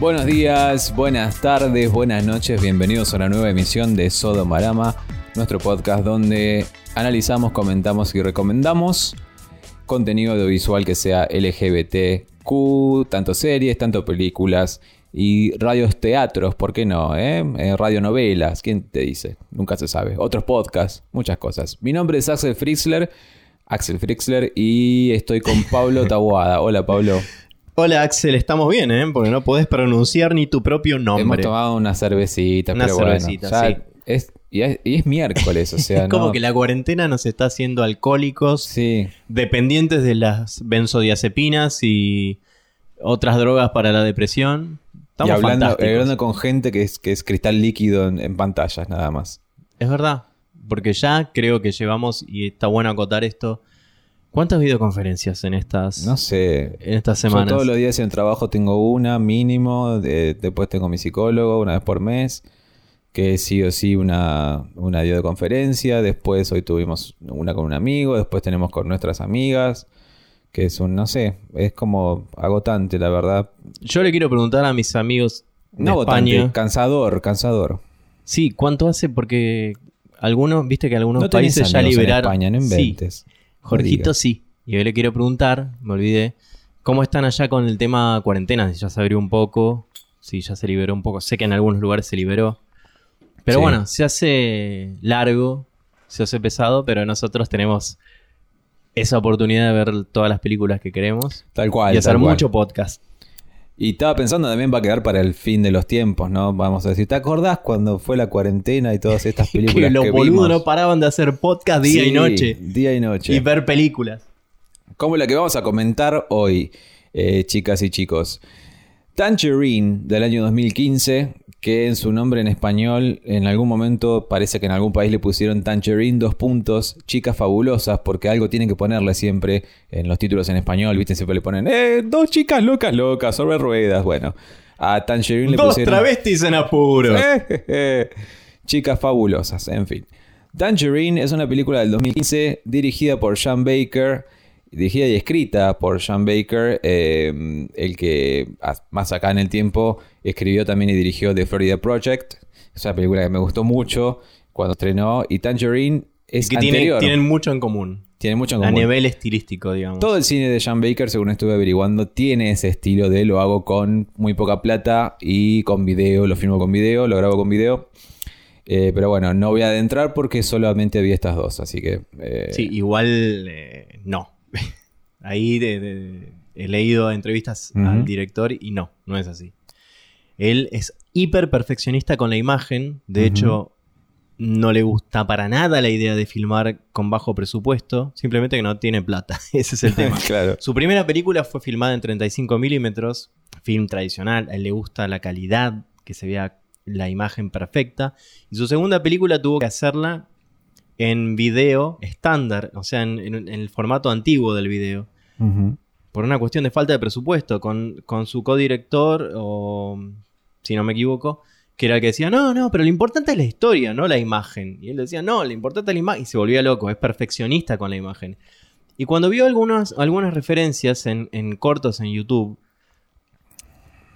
Buenos días, buenas tardes, buenas noches, bienvenidos a una nueva emisión de Sodomarama, nuestro podcast donde analizamos, comentamos y recomendamos contenido audiovisual que sea LGBTQ, tanto series, tanto películas y radios teatros, ¿por qué no? Eh? Eh, radionovelas, ¿quién te dice? Nunca se sabe. Otros podcasts, muchas cosas. Mi nombre es Axel Frixler, Axel Frixler, y estoy con Pablo Taboada. Hola Pablo. Hola Axel, estamos bien, ¿eh? Porque no podés pronunciar ni tu propio nombre. Hemos tomado una cervecita, Una pero cervecita, bueno, ya sí. es, y, es, y es miércoles, o sea, es como no- que la cuarentena nos está haciendo alcohólicos, Sí, dependientes de las benzodiazepinas y otras drogas para la depresión. Estamos y hablando, con gente que es, que es cristal líquido en, en pantallas, nada más. Es verdad, porque ya creo que llevamos, y está bueno acotar esto, ¿cuántas videoconferencias en estas, No sé. en estas Yo semanas? todos los días en el trabajo tengo una mínimo, de- después tengo mi psicólogo una vez por mes, que es sí o sí una, una videoconferencia, después hoy tuvimos una con un amigo, después tenemos con nuestras amigas, que es un, no sé, es como agotante, la verdad. Yo le quiero preguntar a mis amigos de No agotante, España. cansador, cansador. Sí, ¿cuánto hace? Porque algunos, viste que algunos no países ya amigos en liberaron. España, no inventes. Jorgito sí. Y hoy le quiero preguntar, me olvidé, ¿cómo están allá con el tema cuarentena? Si ya se abrió un poco, si ya se liberó un poco. Sé que en algunos lugares se liberó. Pero Sí. bueno, se hace largo, se hace pesado, pero nosotros tenemos esa oportunidad de ver todas las películas que queremos Tal cual. y hacer tal cual. mucho podcast. Y estaba pensando también va a quedar para el fin de los tiempos, ¿no? Vamos a decir, ¿te acordás cuando fue la cuarentena y todas estas películas que los que boludos no paraban de hacer podcast día Sí, y noche Día y noche. y ver películas. Como la que vamos a comentar hoy, eh, chicas y chicos. Tangerine del año 2015, que en su nombre en español en algún momento parece que en algún país le pusieron Tangerine dos puntos, chicas fabulosas, porque algo tienen que ponerle siempre en los títulos en español, ¿viste? Siempre le ponen, eh, dos chicas locas locas sobre ruedas. Bueno, a Tangerine le Dos pusieron... travestis en apuros. Chicas fabulosas, en fin. Tangerine es una película del 2015 dirigida por Sean Baker, dirigida y escrita por Sean Baker, eh, el que a- más acá en el tiempo escribió también y dirigió The Florida Project. Es una película que me gustó mucho cuando estrenó y Tangerine es que tiene- anterior. tienen mucho en común. Tiene mucho en A común. nivel estilístico, digamos. Todo el cine de Sean Baker, según estuve averiguando, tiene ese estilo de lo hago con muy poca plata y con video, lo filmo con video, lo grabo con video. Eh, pero bueno, no voy a adentrar porque solamente había estas dos, así que... eh, Sí, igual no. Ahí de- de- he leído entrevistas al director y no, no es así. Él es hiper perfeccionista con la imagen. De hecho, no le gusta para nada la idea de filmar con bajo presupuesto. Simplemente que no tiene plata. Ese es el tema. claro. Su primera película fue filmada en 35 milímetros, film tradicional, a él le gusta la calidad, que se vea la imagen perfecta. Y su segunda película tuvo que hacerla en video estándar, o sea, en, en- en el formato antiguo del video, Por una cuestión de falta de presupuesto, con, con su codirector, o si no me equivoco, que era el que decía, no, no, pero lo importante es la historia, no la imagen. Y él decía, no, lo importante es la imagen. Y se volvía loco, es perfeccionista con la imagen. Y cuando vio algunas, algunas referencias en, en cortos en YouTube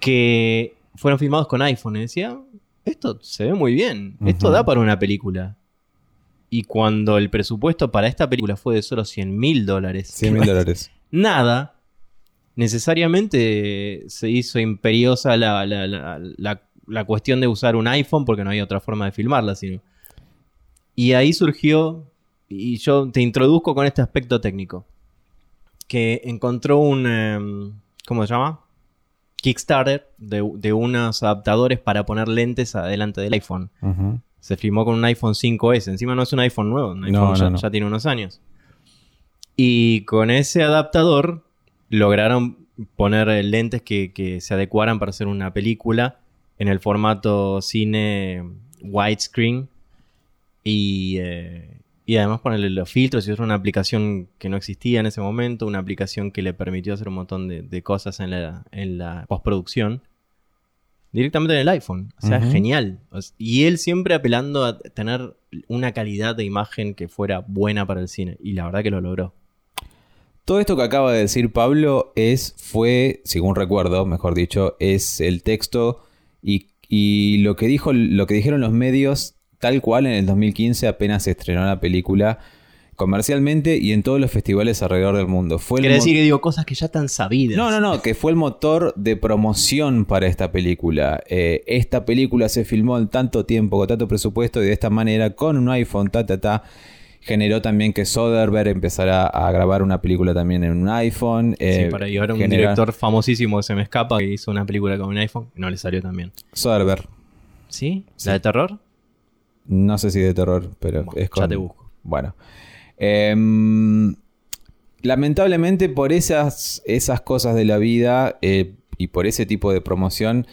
que fueron filmados con iPhone, decía, esto se ve muy bien, esto da para una película. Y cuando el presupuesto para esta película fue de solo 100 mil dólares, 100 mil dólares. Nada, necesariamente se hizo imperiosa la, la- la- cuestión de usar un iPhone porque no había otra forma de filmarla, sino. Y ahí surgió, y yo te introduzco con este aspecto técnico, que encontró un, em, ¿cómo se llama? Kickstarter de, de unos adaptadores para poner lentes adelante del iPhone. Se filmó con un iPhone 5S. Encima no es un iPhone nuevo, un No, iPhone no, ya, no. ya tiene unos años. Y con ese adaptador lograron poner lentes que, que se adecuaran para hacer una película en el formato cine widescreen. Y, eh, y además ponerle los filtros y usar una aplicación que no existía en ese momento, una aplicación que le permitió hacer un montón de, de cosas en la, en la postproducción directamente en el iPhone. O sea, genial. Y él siempre apelando a tener una calidad de imagen que fuera buena para el cine. Y la verdad que lo logró. Todo esto que acaba de decir Pablo es, fue, según recuerdo, mejor dicho, es el texto y, y lo que dijo, lo que dijeron los medios, tal cual en el 2015 apenas se estrenó la película comercialmente y en todos los festivales alrededor del mundo. Fue Quiere decir que digo cosas que ya están sabidas. no, no, no, que fue el motor de promoción para esta película. Eh, esta película se filmó en tanto tiempo, con tanto presupuesto y de esta manera, con un iPhone, ta, ta, ta. Generó también que Soderbergh empezara a grabar una película también en un iPhone. Sí, eh, para llevar a un genera- director famosísimo que se me escapa que hizo una película con un iPhone no le salió tan bien. Soderbergh. ¿Sí? Sí. ¿La de terror? No sé si de terror, pero Bueno, es ya te busco. Bueno. Em, lamentablemente por esas, esas cosas de la vida eh, y por ese tipo de promoción,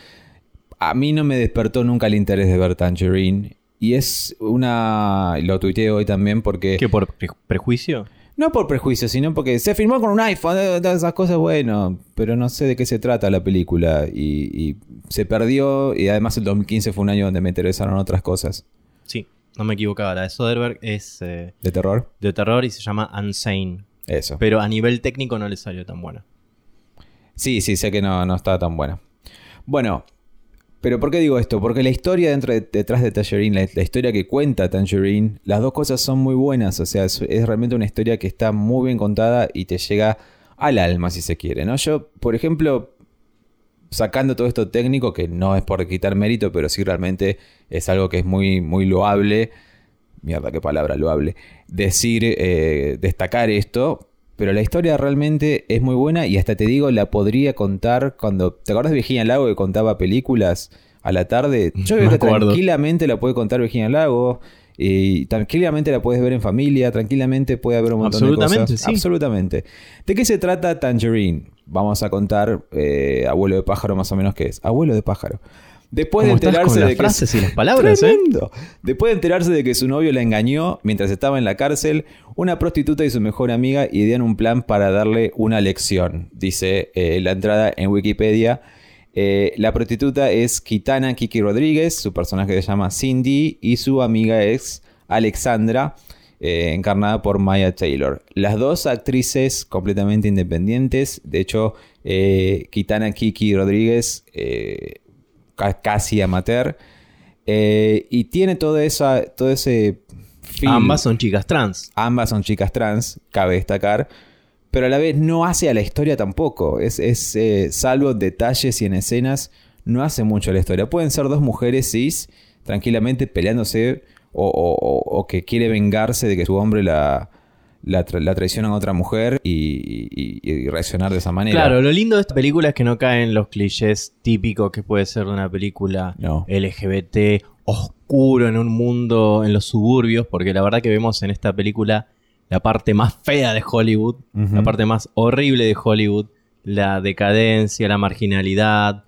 a mí no me despertó nunca el interés de ver Tangerine. Y es una... Lo tuiteé hoy también porque... ¿Qué por pre- prejuicio? No por prejuicio, sino porque se filmó con un iPhone, eh, todas esas cosas, bueno, pero no sé de qué se trata la película y, y se perdió y además el 2015 fue un año donde me interesaron otras cosas. Sí, no me equivocaba. La de Soderbergh es eh, ¿De terror? de terror y se llama Unsane. Eso. Pero a nivel técnico no le salió tan buena. Sí, sí, sé que no, no está tan buena. Bueno, pero ¿por qué digo esto? Porque la historia de- detrás de Tangerine, la, la historia que cuenta Tangerine, las dos cosas son muy buenas. O sea, es, es realmente una historia que está muy bien contada y te llega al alma, si se quiere, ¿no? Yo, por ejemplo, sacando todo esto técnico, que no es por quitar mérito, pero sí realmente es algo que es muy, muy loable. Mierda, qué palabra loable. Decir, eh, destacar esto. Pero la historia realmente es muy buena y hasta te digo, la podría contar cuando... ¿Te acuerdas de Virginia Lago que contaba películas a la tarde? Yo creo que tranquilamente la puede contar Virginia Lago. Y tranquilamente la puedes ver en familia, tranquilamente puede haber un montón de Absolutamente, cosas. sí. Absolutamente. ¿De qué se trata Tangerine? Vamos a contar eh, Abuelo de Pájaro más o menos qué es. Abuelo de Pájaro. Después de ¿Cómo estás enterarse con las de que frases y las palabras, eh? Después de enterarse de que su novio la engañó mientras estaba en la cárcel, una prostituta y su mejor amiga idean un plan para darle una lección, dice eh, la entrada en Wikipedia. Eh, la prostituta es Kitana Kiki Rodríguez, su personaje se llama Cindy y su amiga es Alexandra, eh, encarnada por Maya Taylor. Las dos actrices completamente independientes, de hecho, eh, Kitana Kiki Rodríguez, casi amateur, eh, y tiene toda esa, todo ese... feel. Ambas son chicas trans. Ambas son chicas trans, cabe destacar. Pero a la vez no hace a la historia tampoco. Es, es, eh, salvo detalles y en escenas, no hace mucho a la historia. Pueden ser dos mujeres cis tranquilamente peleándose o, o- o- o que quiere vengarse de que su hombre la, la, tra- la traiciona a otra mujer y, y- y reaccionar de esa manera. Claro, lo lindo de esta película es que no caen los clichés típicos que puede ser de una película No. LGBT oscuro en un mundo en los suburbios, porque la verdad que vemos en esta película la parte más fea de Hollywood, la parte más horrible de Hollywood, la decadencia, la marginalidad.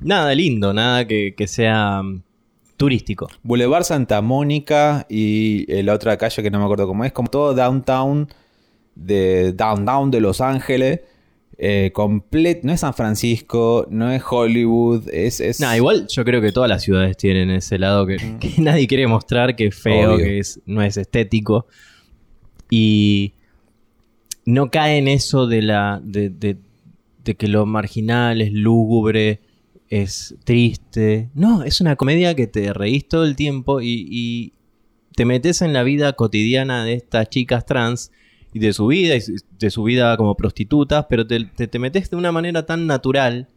Nada lindo, nada que, que sea turístico. Boulevard Santa Mónica y eh, la otra calle que no me acuerdo cómo es, como todo downtown de downtown de Los Ángeles. eh, no es San Francisco, no es Hollywood, es... es Nah, igual yo creo que todas las ciudades tienen ese lado que, que nadie quiere mostrar, que es feo, Obvio. que es, no es estético. Y no cae en eso de la. de, de- de que lo marginal es lúgubre, es triste. No, es una comedia que te reís todo el tiempo y, y te metes en la vida cotidiana de estas chicas trans y de su vida, y de su vida como prostitutas, pero te, te, te metes de una manera tan natural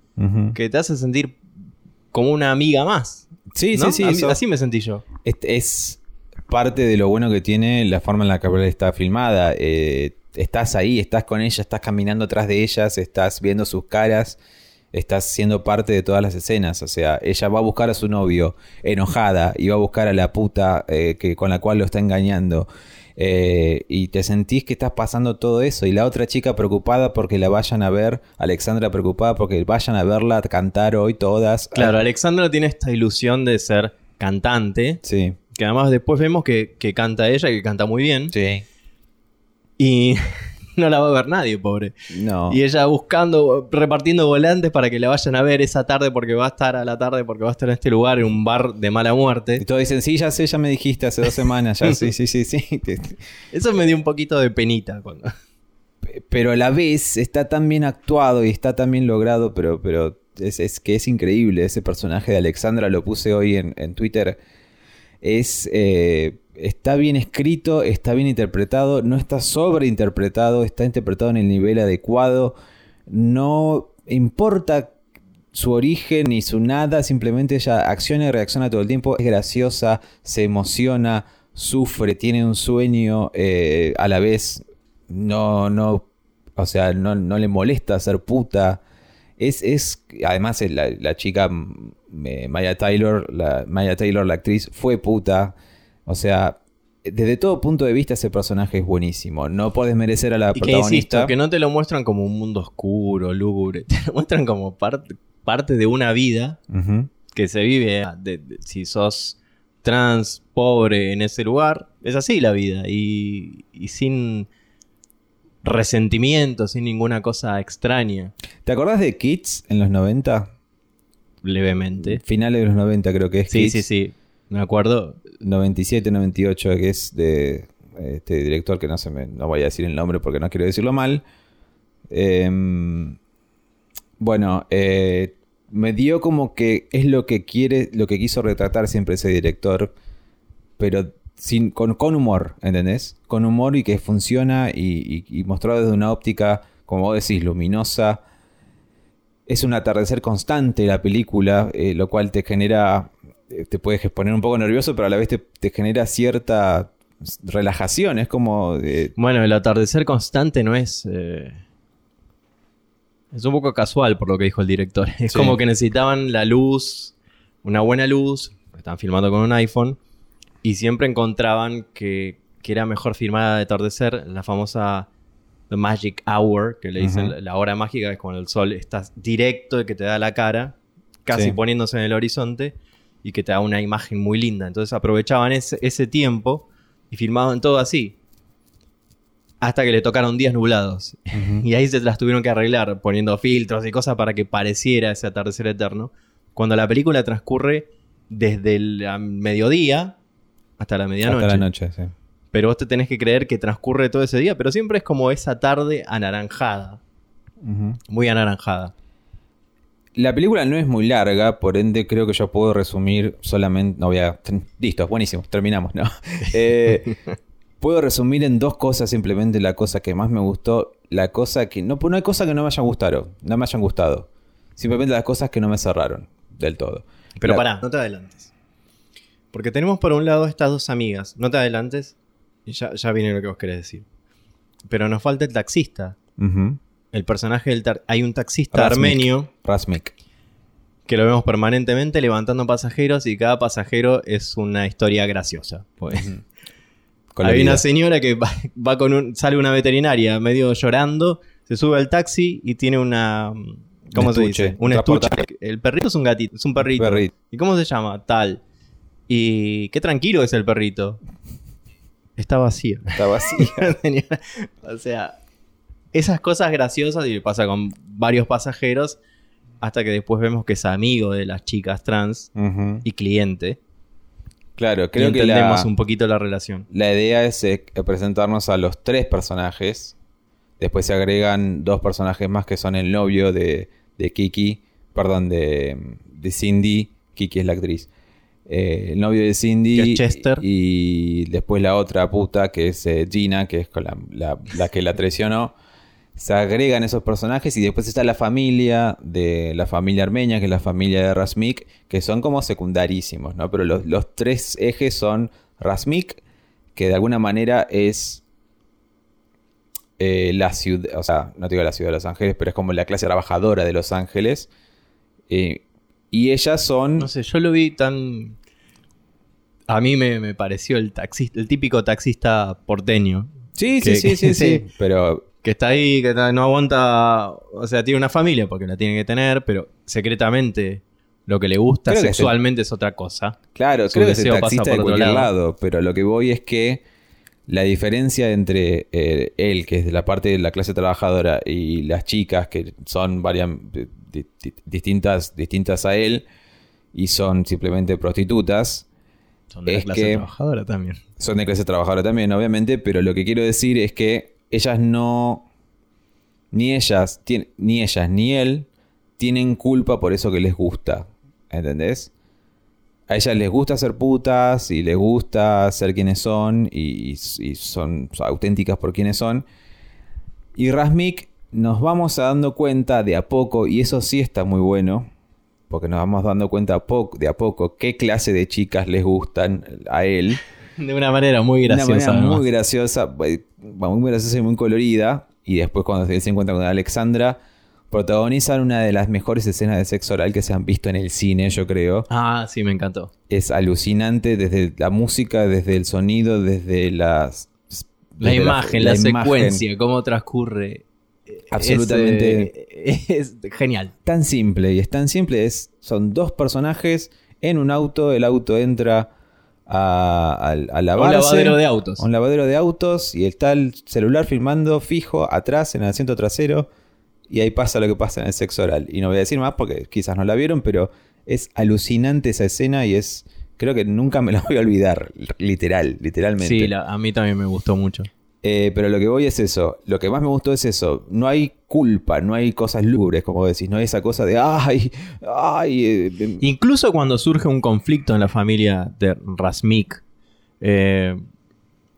que te hace sentir como una amiga más. Sí, ¿no? sí, sí. Mí- así me sentí yo. es, es parte de lo bueno que tiene la forma en la que está filmada. Eh, estás ahí, estás con ella, estás caminando atrás de ellas, estás viendo sus caras, estás siendo parte de todas las escenas. O sea, ella va a buscar a su novio enojada y va a buscar a la puta eh, que, con la cual lo está engañando. Eh, y te sentís que estás pasando todo eso. Y la otra chica preocupada porque la vayan a ver, Alexandra preocupada porque vayan a verla cantar hoy todas. Claro, Alexandra tiene esta ilusión de ser cantante, Sí, que además después vemos que, que canta ella y que canta muy bien. sí. Y no la va a ver nadie, pobre. No. Y ella buscando, repartiendo volantes para que la vayan a ver esa tarde porque va a estar a la tarde, porque va a estar en este lugar, en un bar de mala Y muerte. todos dicen, sí, ya sé, ya me dijiste hace dos semanas, ya, sí, sí, sí, sí. Eso me dio un poquito de penita cuando... pero a la vez está tan bien actuado y está tan bien logrado, pero, pero es, es que es increíble. Ese personaje de Alexandra lo puse hoy en, en Twitter. Es. eh, está bien escrito, está bien interpretado, no está sobreinterpretado, está interpretado en el nivel adecuado. No importa su origen ni su nada, simplemente ella acciona y reacciona todo el tiempo. Es graciosa, se emociona, sufre, tiene un sueño, eh, a la vez no, no, o sea, no, no le molesta ser puta. Es, es además la, chica mm, eh, Maya Taylor, Maya Taylor, la actriz, fue puta. O sea, desde todo punto de vista ese personaje es buenísimo. No puedes merecer a la Y que protagonista. insisto, que no te lo muestran como un mundo oscuro, lúgubre. Te lo muestran como parte, parte de una vida que se vive. de- de- si sos trans, pobre en ese lugar, es así la vida. Y, y sin resentimiento, sin ninguna cosa extraña, ¿Te acordás de Kids en los 90? levemente. Finales de los 90 creo que es Sí, Kids. sí, sí. Me acuerdo. 97, 98, que es de este director que no se me, no voy a decir el nombre porque no quiero decirlo mal. Em, bueno, eh, me dio como que es lo que quiere, lo que quiso retratar siempre ese director, pero sin, con, con humor, ¿entendés? Con humor y que funciona y, y- mostrado desde una óptica, como vos decís, luminosa. Es un atardecer constante la película, eh, lo cual te genera, te puedes poner un poco nervioso, pero a la vez te, te genera cierta relajación. Es como, eh, Bueno, el atardecer constante no es. eh, Es un poco casual por lo que dijo el director. Es Sí. como que necesitaban la luz, una buena luz. Estaban filmando con un iPhone. Y siempre encontraban que, que era mejor filmar de atardecer, la famosa The Magic Hour, que le dicen la- la hora mágica, es cuando el sol está directo y que te da la cara, casi Sí. poniéndose en el horizonte, y que te da una imagen muy linda. Entonces aprovechaban ese, ese tiempo y filmaban todo así. Hasta que le tocaron días nublados. Y ahí se las tuvieron que arreglar, poniendo filtros y cosas para que pareciera ese atardecer eterno. Cuando la película transcurre desde el mediodía hasta la medianoche. hasta la noche. sí. Pero vos te tenés que creer que transcurre todo ese día, pero siempre es como esa tarde anaranjada. Muy anaranjada. La película no es muy larga, por ende creo que yo puedo resumir solamente... No voy a... Listo, buenísimo, terminamos, ¿no? Eh, puedo resumir en dos cosas simplemente la cosa que más me gustó, la cosa que... No, no hay cosa que no me hayan gustado, no me hayan gustado. Simplemente las cosas que no me cerraron del todo. Pero La- pará, no te adelantes. Porque tenemos por un lado estas dos amigas. No te adelantes. Y ya, ya viene lo que vos querés decir. Pero nos falta el taxista. Ujú. El personaje del... tar- Hay un taxista armenio Rasmik. que lo vemos permanentemente levantando pasajeros y cada pasajero es una historia graciosa. Pues. Hay una señora que va, va con un, sale una veterinaria medio llorando, se sube al taxi y tiene una ¿cómo Un se dice? Un estuche. El perrito es un gatito, es un perrito. Perrito. ¿Y cómo se llama? Tal. Y qué tranquilo es el perrito. Está vacío. Está. Tenía- o sea, esas cosas graciosas y pasa con varios pasajeros hasta que después vemos que es amigo de las chicas trans y cliente. Claro, Creo que entendemos la, un poquito la relación. la idea es eh, presentarnos a los tres personajes. Después se agregan dos personajes más que son el novio de, de Kiki, perdón, de, de Cindy. Kiki es la actriz. Eh, el novio de Cindy. Que es Chester. Y después la otra puta que es eh, Gina, que es con la, la- la que la traicionó. Se agregan esos personajes y después está la familia de la familia armenia, que es la familia de Rasmik, que son como secundarísimos, ¿no? Pero los, los tres ejes son Rasmik, que de alguna manera es eh, la ciudad, o sea, no te digo la ciudad de Los Ángeles, pero es como la clase trabajadora de Los Ángeles. Eh, y ellas son... No sé, yo lo vi tan. A mí me, me pareció el taxista, el típico taxista porteño. Sí, que- sí, sí, sí, sí. Pero Que está ahí, que no aguanta. O sea, tiene una familia porque la tiene que tener, pero secretamente lo que le gusta Creo sexualmente es otra cosa. Claro, Su creo que es el taxista por de otro cualquier lado. lado. pero lo que voy es que la diferencia entre eh, él, que es de la parte de la clase trabajadora, y las chicas, que son varias di- di- distintas, distintas a él, y son simplemente prostitutas, Son de la clase que- trabajadora también. son de clase trabajadora también, obviamente, pero lo que quiero decir es que ellas no ni ellas, ni ellas ni él tienen culpa por eso que les gusta. ¿Entendés? A ellas les gusta ser putas y les gusta ser quienes son y, y son auténticas por quienes son. Y Rasmik nos vamos dando cuenta de a poco, y eso sí está muy bueno, porque nos vamos dando cuenta de a poco qué clase de chicas les gustan a él. De una manera muy De graciosa. Una manera además. muy graciosa, eh, muy graciosa y muy colorida. Y después cuando él se encuentra con Alexandra, protagonizan una de las mejores escenas de sexo oral que se han visto en el cine, yo creo. Ah, sí, me encantó. Es alucinante desde la música, desde el sonido, desde las... La imagen, la, imagen. secuencia, cómo transcurre. Absolutamente. Es, eh, es genial. tan simple y es tan simple es son dos personajes en un auto el auto entra a, a, a Un lavarse lavadero de autos. un lavadero de autos y está el celular filmando fijo atrás en el asiento trasero y ahí pasa lo que pasa en el sexo oral y no voy a decir más porque quizás no la vieron pero es alucinante esa escena y es creo que nunca me la voy a olvidar literal literalmente Sí, la- a mí también me gustó mucho. Eh, pero lo que voy es eso. Lo que más me gustó es eso. No hay culpa, no hay cosas lúgubres, como decís. No hay esa cosa de, ay, ay. eh, eh". Incluso cuando surge un conflicto en la familia de Rasmik, eh,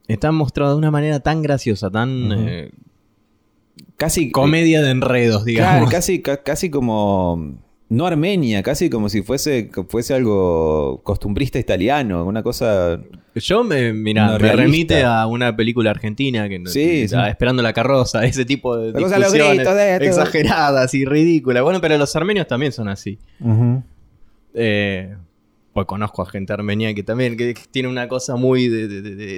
está mostrado de una manera tan graciosa, tan eh, casi. comedia de enredos, Claro, digamos. casi, ca- casi como. No Armenia, casi como si fuese, fuese algo costumbrista italiano, una cosa. Yo me, mira, No me realista. remite a una película argentina que Sí, esperando la carroza, ese tipo de discusiones de exageradas y ridículas. Bueno, pero los armenios también son así. Eh, pues conozco a gente armenia que también que tiene una cosa muy de-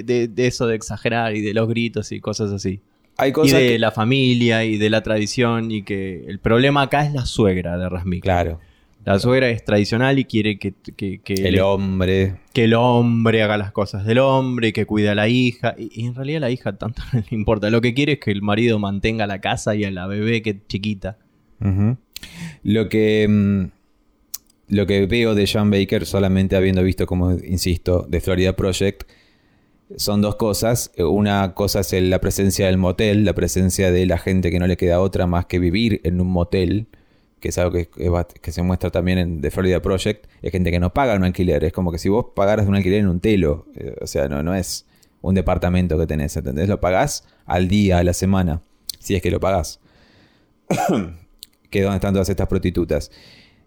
de- de eso de exagerar y de los gritos y cosas así. Hay Y de que- la familia y de la tradición y que el problema acá es la suegra de Rasmik. Claro. La suegra es tradicional y quiere que, que- que El le- hombre. que el hombre haga las cosas del hombre, y que cuide a la hija. Y, y en realidad a la hija tanto no le importa. Lo que quiere es que el marido mantenga la casa y a la bebé que es chiquita. Lo que. mm, Lo que veo de Sean Baker, solamente habiendo visto, como insisto, de Florida Project, son dos cosas. Una cosa es la presencia del motel, la presencia de la gente que no le queda otra más que vivir en un motel, que es algo que se muestra también en The Florida Project. Es gente que no paga un alquiler. Es como que si vos pagaras un alquiler en un telo. eh, o sea, no, no es un departamento que tenés, ¿entendés? Lo pagás al día, a la semana, si es que lo pagás que es donde están todas estas prostitutas.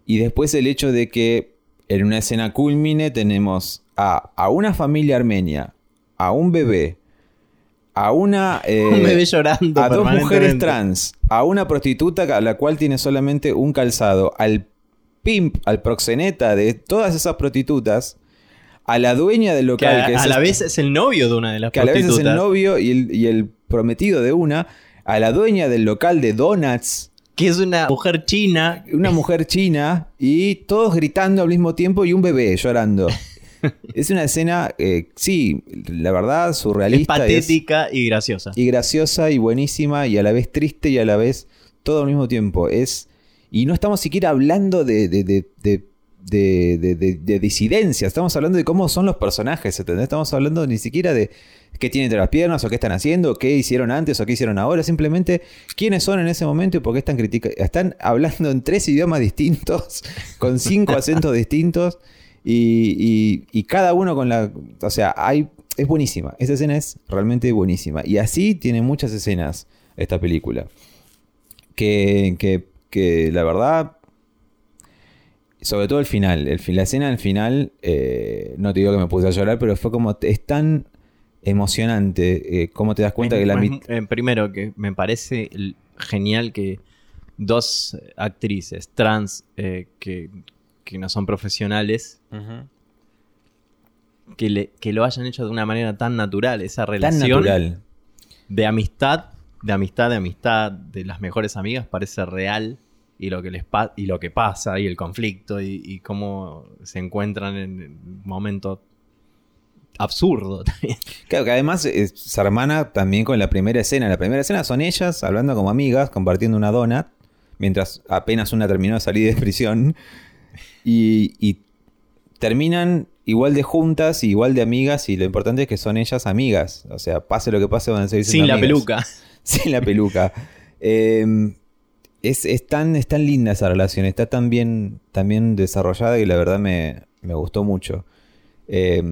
Y después el hecho de que en una escena culmine tenemos a, a una familia armenia, a un bebé, a una... eh, Un bebé llorando. a dos mujeres trans, a una prostituta a la cual tiene solamente un calzado, al pimp, al proxeneta de todas esas prostitutas, a la dueña del Que local, a, que, es a la vez es el novio de una de las que a la vez prostitutas. es el novio y el, y el prometido de una, a la dueña del local de donuts, Que es una mujer china. una mujer china y todos gritando al mismo tiempo y un bebé llorando. es una escena, eh, sí, la verdad, surrealista. es- patética y graciosa. y graciosa y buenísima y a la vez triste y a la vez todo al mismo tiempo. Es y no estamos siquiera hablando de, de, de, de, de- de- de- de disidencia, estamos hablando de cómo son los personajes, ¿entendés? Estamos hablando ni siquiera de qué tienen entre las piernas o qué están haciendo, qué hicieron antes o qué hicieron ahora, simplemente quiénes son en ese momento y por qué están criticando. Están hablando en tres idiomas distintos, con cinco acentos distintos y, y- y cada uno con la... O sea, hay... Es buenísima. Esta escena es realmente buenísima. Y así tiene muchas escenas esta película. Que, que, que la verdad... Sobre todo el final. El, la escena del final, eh, no te digo que me puse a llorar, pero fue como... Es tan emocionante. eh, cómo te das cuenta Es- que la... es- eh, primero, que me parece genial que dos actrices trans eh, que, que no son profesionales que, le- que lo hayan hecho de una manera tan natural, esa Tan relación natural. de amistad, de amistad, de amistad, de las mejores amigas, parece real. Y lo que les pa- y lo que pasa, y el conflicto, y, y cómo se encuentran en un momento absurdo también. Claro, que además eh, se hermana también con la primera escena. La primera escena son ellas hablando como amigas, compartiendo una donut, mientras apenas una terminó de salir de prisión. Y, y terminan igual de juntas, y igual de amigas, y lo importante es que son ellas amigas. O sea, pase lo que pase, van a seguir siendo Sin la peluca. Sin la peluca. Eh, es, es tan, es tan linda esa relación, está tan bien, tan bien desarrollada y la verdad me, me gustó mucho. Eh,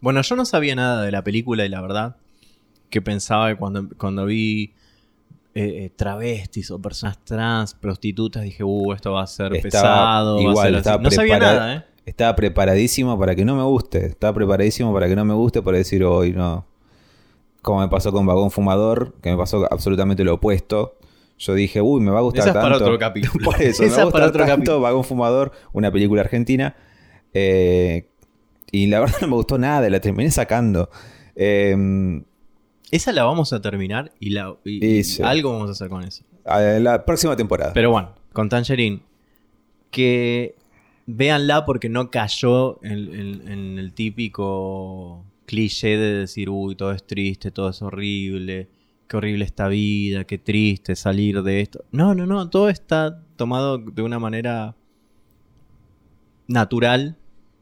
Bueno, yo no sabía nada de la película y la verdad que pensaba que cuando, cuando vi eh, eh, travestis o personas trans, prostitutas, dije, uh, esto va a ser Estaba pesado. va a igual, ser así". estaba no sabía nada, ¿eh? estaba preparadísimo para que no me guste. Estaba preparadísimo para que no me guste, para decir hoy no. Como me pasó con Vagón Fumador, que me pasó absolutamente lo opuesto. Yo dije, uy, me va a gustar Esa es para otro capítulo. Por eso, me Esa va a gustar otro tanto capítulo. Vagón Fumador, una película argentina. Eh, y la verdad no me gustó nada, la terminé sacando. Eh, Esa la vamos a terminar y, la, y- Y y sí. algo vamos a hacer con eso. a la próxima temporada. Pero bueno, con Tangerine, que véanla porque no cayó en, en- en el típico cliché de decir, uy, todo es triste, todo es horrible, qué horrible esta vida, qué triste salir de esto. No, no, no, todo está tomado de una manera natural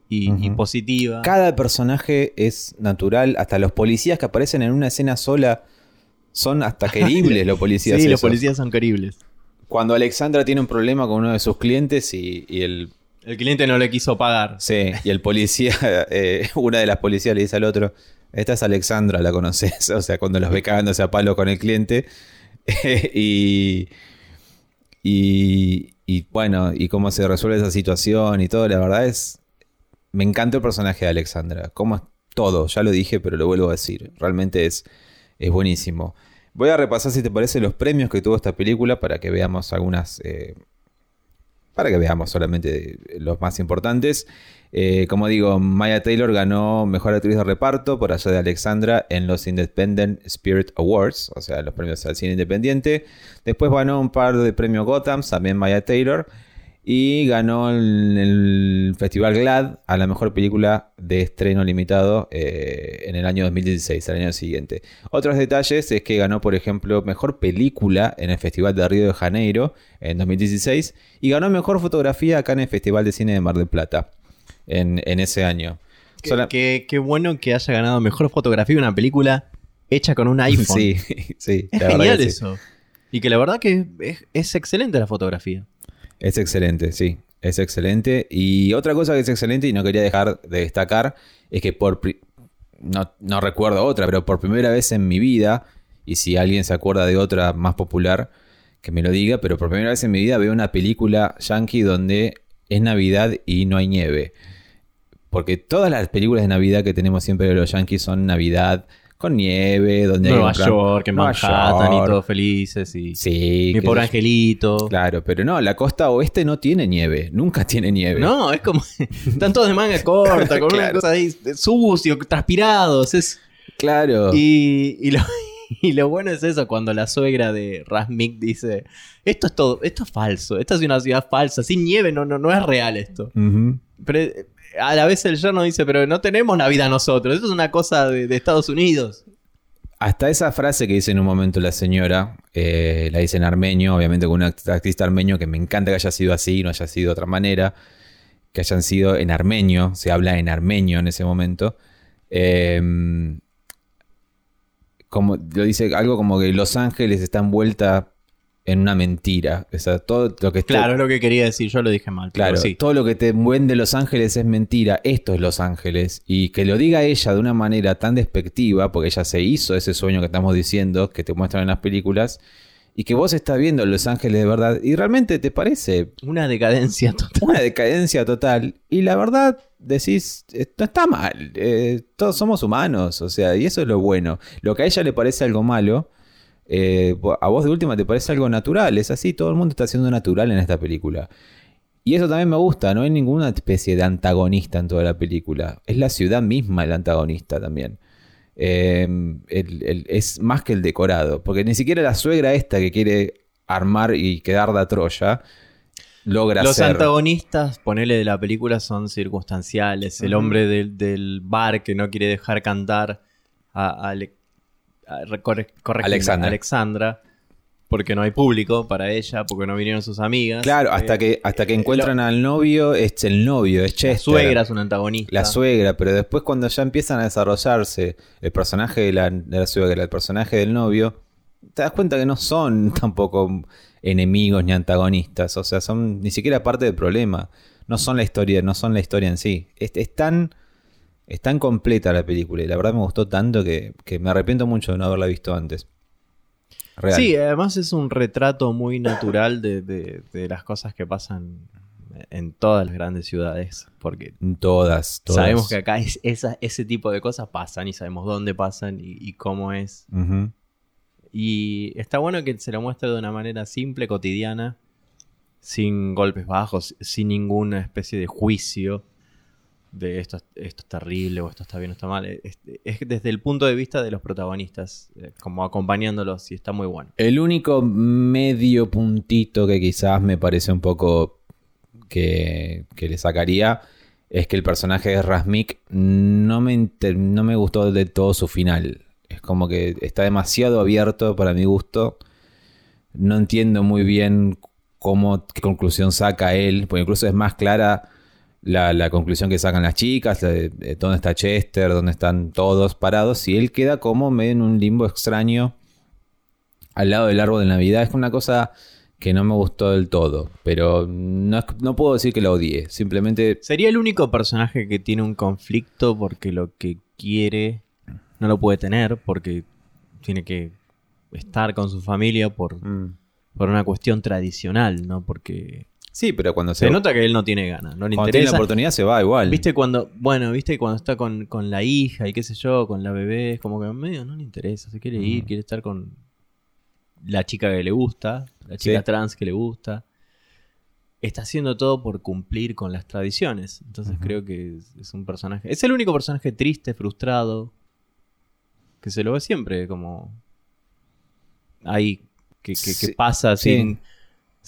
y, positiva. Cada personaje es natural, hasta los policías que aparecen en una escena sola son hasta queribles los policías. sí, los policías son queribles. Cuando Alexandra tiene un problema con uno de sus clientes y, y el El cliente no le quiso pagar. sí, y el policía, eh, una de las policías le dice al otro, esta es Alexandra, la conoces, o sea, cuando los ve cagándose a palo con el cliente y, y y bueno, y cómo se resuelve esa situación y todo, la verdad es me encanta el personaje de Alexandra, cómo es todo, ya lo dije, pero lo vuelvo a decir, realmente es es buenísimo. Voy a repasar, si te parece, los premios que tuvo esta película para que veamos algunas. eh, para que veamos solamente los más importantes. Eh, como digo, Maya Taylor ganó Mejor Actriz de Reparto por allá de Alexandra en los Independent Spirit Awards, o sea, los premios al cine independiente. Después ganó un par de premios Gotham, también Maya Taylor. Y ganó el, el Festival GLAD a la mejor película de estreno limitado eh, en el año 2016, al año siguiente. Otros detalles es que ganó, por ejemplo, mejor película en el Festival de Río de Janeiro en 2016 y ganó mejor fotografía acá en el Festival de Cine de Mar del Plata en, en ese año. Qué, Sola- qué- qué bueno que haya ganado mejor fotografía de una película hecha con un iPhone. Sí, sí. Es la genial que sí. eso. Y que la verdad que es, es excelente la fotografía. Es excelente, sí. Es excelente. Y otra cosa que es excelente y no quería dejar de destacar es que por... No, no recuerdo otra, pero por primera vez en mi vida, y si alguien se acuerda de otra más popular, que me lo diga, pero por primera vez en mi vida veo una película yankee donde es Navidad y no hay nieve. Porque todas las películas de Navidad que tenemos siempre de los yankees son Navidad con nieve, donde hay Nueva plan- York, en Nueva Manhattan y York. todos felices. Y Sí. mi pobre angelito. Claro, pero no, la costa oeste no tiene nieve, nunca tiene nieve. No, es como. Están todos de manga corta, con una cosa ahí sucio, transpirados. Es, Claro. y, y lo, y lo bueno es eso, cuando la suegra de Rasmik dice: Esto es todo, esto es falso, esta es una ciudad falsa, sin nieve no, no, no es real esto. Pero a la vez el yerno dice: Pero no tenemos Navidad nosotros, esto es una cosa de, Estados Unidos. Hasta esa frase que dice en un momento la señora, eh, la dice en armenio, obviamente con un act- artista armenio, que me encanta que haya sido así, no haya sido de otra manera, que hayan sido en armenio, se habla en armenio en ese momento. Eh, como lo dice algo como que Los Ángeles está envuelta en una mentira. O sea, todo lo que Claro, es lo que quería decir, yo lo dije mal. Claro, sí. todo lo que te vende Los Ángeles es mentira. Esto es Los Ángeles. Y que lo diga ella de una manera tan despectiva, porque ella se hizo ese sueño que estamos diciendo, que te muestran en las películas, y que vos estás viendo Los Ángeles de verdad, y realmente te parece Una decadencia total. una decadencia total. Y la verdad, decís, eh, no está mal. eh, todos somos humanos, o sea, y eso es lo bueno. Lo que a ella le parece algo malo, eh, a vos de última te parece algo natural. Es así, todo el mundo está siendo natural en esta película. Y eso también me gusta, no hay ninguna especie de antagonista en toda la película. Es la ciudad misma el antagonista también. Eh, el- el- es más que el decorado, porque ni siquiera la suegra esta que quiere armar y quedar de Troya logra Los ser... antagonistas, ponele de la película, son circunstanciales. El hombre del, del bar que no quiere dejar cantar a- corre- Alexandra. Alexandra, porque no hay público para ella, porque no vinieron sus amigas. Claro, hasta Eh, que, hasta que eh, encuentran al novio, es el novio, es La Chester. suegra es un antagonista. La suegra, pero después cuando ya empiezan a desarrollarse el personaje de la, de la suegra, el personaje del novio, te das cuenta que no son tampoco enemigos ni antagonistas. O sea, son ni siquiera parte del problema. No son la historia, no son la historia en sí. Es, es tan, es tan completa la película y la verdad me gustó tanto que, que me arrepiento mucho de no haberla visto antes. Real. Sí, además es un retrato muy natural de, de- de las cosas que pasan en todas las grandes ciudades. Porque Todas, todas. sabemos que acá es, esa- ese tipo de cosas pasan y sabemos dónde pasan y, y cómo es. Y está bueno que se lo muestre de una manera simple, cotidiana, sin golpes bajos, sin ninguna especie de juicio de esto, es- esto es terrible o esto está bien o está mal. Es, es desde el punto de vista de los protagonistas, eh, como acompañándolos y está muy bueno. El único medio puntito que quizás me parece un poco que, que le sacaría es que el personaje de Rasmik no me, no me gustó del todo su final. Es como que está demasiado abierto para mi gusto. No entiendo muy bien cómo, qué conclusión saca él, porque incluso es más clara la, la conclusión que sacan las chicas, la de, de dónde está Chester, dónde están todos parados, y él queda como medio en un limbo extraño al lado del árbol de Navidad. Es una cosa que no me gustó del todo, pero no, no puedo decir que la odié, simplemente Sería el único personaje que tiene un conflicto porque lo que quiere no lo puede tener, porque tiene que estar con su familia por, por una cuestión tradicional, ¿no? Porque Sí, pero cuando se, se nota que él no tiene ganas, no le cuando tiene la oportunidad se va igual. Viste cuando, bueno, viste cuando está con, con la hija y qué sé yo, con la bebé, es como que medio no le interesa, se quiere ir, Ujú. quiere estar con la chica que le gusta, la chica Sí. trans que le gusta. Está haciendo todo por cumplir con las tradiciones. Entonces Ujú. creo que es, es un personaje. Es el único personaje triste, frustrado. Que se lo ve siempre como. Ahí. Que, que- que Sí, pasa sí. sin,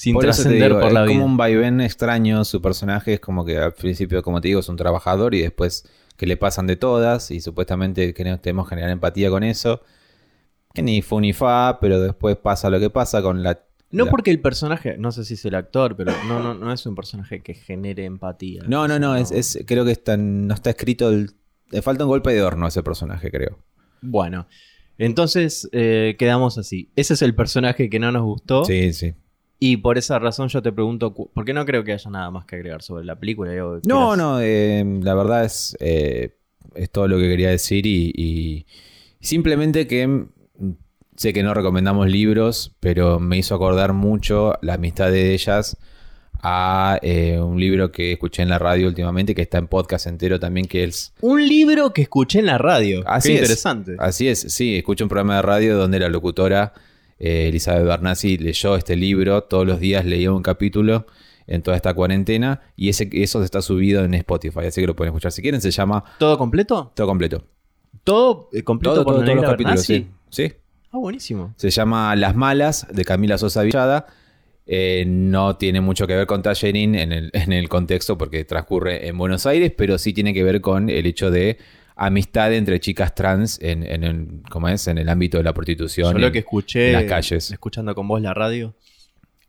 sin Por trascender digo, por la es vida. como un vaivén extraño. Su personaje es como que al principio, como te digo, es un trabajador y después que le pasan de todas y supuestamente queremos, tenemos que generar empatía con eso. Que ni fu ni fa, pero después pasa lo que pasa con la... No la- porque el personaje, no sé si es el actor, pero no, no, no es un personaje que genere empatía. No, no, no, es, es- creo que está, no está escrito... el- le falta un golpe de horno a ese personaje, creo. Bueno, entonces eh, quedamos así. Ese es el personaje que no nos gustó. Sí, sí. Y por esa razón yo te pregunto, porque no creo que haya nada más que agregar sobre la película. Digo, No, no, eh, la verdad es, eh, es todo lo que quería decir y, y simplemente que sé que no recomendamos libros, pero me hizo acordar mucho la amistad de ellas a eh, un libro que escuché en la radio últimamente, que está en podcast entero también, que es... Un libro que escuché en la radio. Así Qué es. interesante. Así es, sí, escucho un programa de radio donde la locutora eh, Elizabeth Bernassi leyó este libro, todos los días leía un capítulo en toda esta cuarentena y ese, eso está subido en Spotify, así que lo pueden escuchar si quieren, se llama ¿Todo completo? Todo Completo. ¿Todo eh, completo Todo, por todo- todos los capítulos, sí. Sí. Ah, buenísimo. Se llama Las Malas de Camila Sosa Villada. Eh, no tiene mucho que ver con Tallerín en el, en el contexto porque transcurre en Buenos Aires, pero sí tiene que ver con el hecho de amistad entre chicas trans en, en, el- ¿cómo es? en el ámbito de la prostitución. Yo lo en- que escuché en las calles. escuchando con vos la radio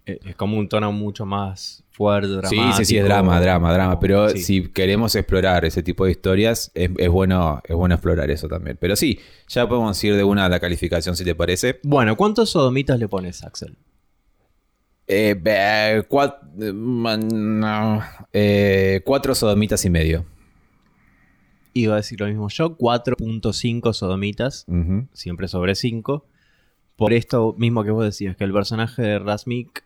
eh, es como un tono mucho más fuerte, Sí, dramático. sí, sí, es drama, drama, drama. Pero Sí. si queremos explorar ese tipo de historias, es, es bueno, es bueno explorar eso también. Pero sí, ya podemos ir de una a la calificación si te parece. Bueno, ¿cuántos sodomitas le pones, Axel? Eh, be- cuat- eh, man- no, eh, cuatro sodomitas y medio. Iba a decir lo mismo yo, 4.5 sodomitas, Ujú. siempre sobre 5. Por esto mismo que vos decías, que el personaje de Rasmik,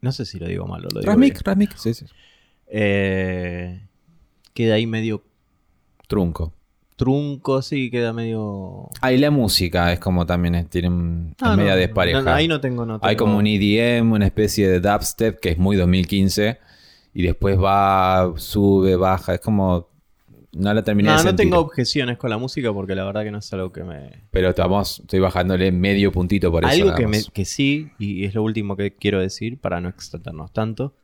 no sé si lo digo mal o lo digo Rasmik, bien, Rasmik, sí, sí. eh, queda ahí medio Trunco. trunco, sí, queda medio... Ah, y la música es como también es- tiene un, es media despareja. no, ahí no tengo... No Hay como un EDM, una especie de dubstep que es muy 2015 y después va, sube, baja, es como no la terminé No, de no sentir. tengo objeciones con la música porque la verdad que no es algo que me... Pero estamos, estoy bajándole medio puntito por eso. Algo nada que, me- que sí, y es lo último que quiero decir para no extendernos tanto,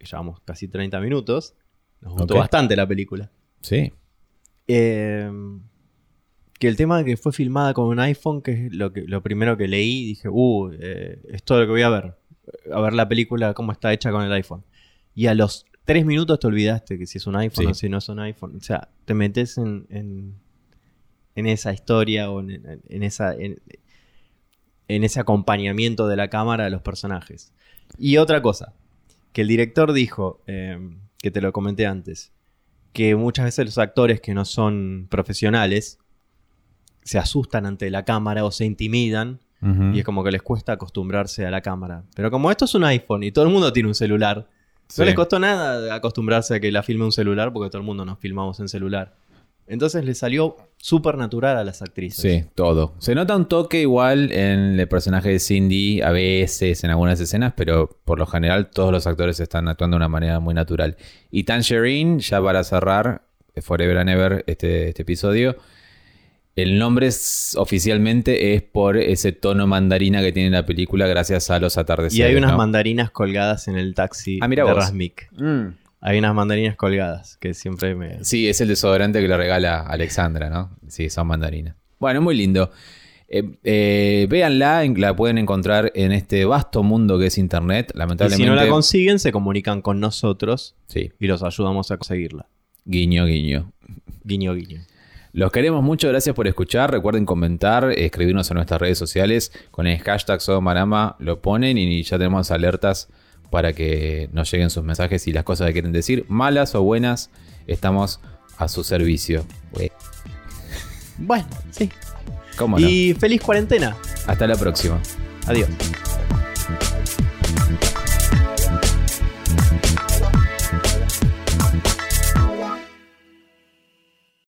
llevamos casi 30 minutos, nos gustó bastante la película. Sí. Eh, que el tema de que fue filmada con un iPhone, que es lo, que, lo primero que leí, dije, uh, eh, es todo lo que voy a ver. A ver la película, cómo está hecha con el iPhone. Y a los tres minutos te olvidaste que si es un iPhone Sí. o si no es un iPhone. O sea, te metes en, en, en esa historia o en, en- esa... en- ese acompañamiento de la cámara de los personajes. Y otra cosa, que el director dijo, eh, que te lo comenté antes, que muchas veces los actores que no son profesionales se asustan ante la cámara o se intimidan y es como que les cuesta acostumbrarse a la cámara. Pero como esto es un iPhone y todo el mundo tiene un celular, Sí. no les costó nada acostumbrarse a que la filme un celular porque todo el mundo nos filmamos en celular. Entonces le salió súper natural a las actrices. Sí, todo. Se nota un toque igual en el personaje de Cindy, a veces en algunas escenas, pero por lo general todos los actores están actuando de una manera muy natural. Y Tangerine, ya para cerrar, eh, Forever and Ever, este, este episodio, el nombre es- oficialmente es por ese tono mandarina que tiene la película gracias a los atardeceres. Y hay unas ¿no? mandarinas colgadas en el taxi Ah, mira de vos. Rasmik. Mm. Hay unas mandarinas colgadas que siempre me... Sí, es el desodorante que le regala Alexandra, ¿no? Sí, son mandarinas. Bueno, muy lindo. Eh, eh, véanla, la pueden encontrar en este vasto mundo que es Internet. Y Lamentablemente. si no la consiguen, se comunican con nosotros sí, y los ayudamos a conseguirla. guiño, guiño. Guiño, guiño. Los queremos mucho, gracias por escuchar. Recuerden comentar, escribirnos en nuestras redes sociales. Con el hashtag Sodomarama lo ponen y ya tenemos alertas para que nos lleguen sus mensajes y las cosas que quieren decir, malas o buenas, estamos a su servicio. Bueno, sí. ¿Cómo no? Y feliz cuarentena. Hasta la próxima. Adiós.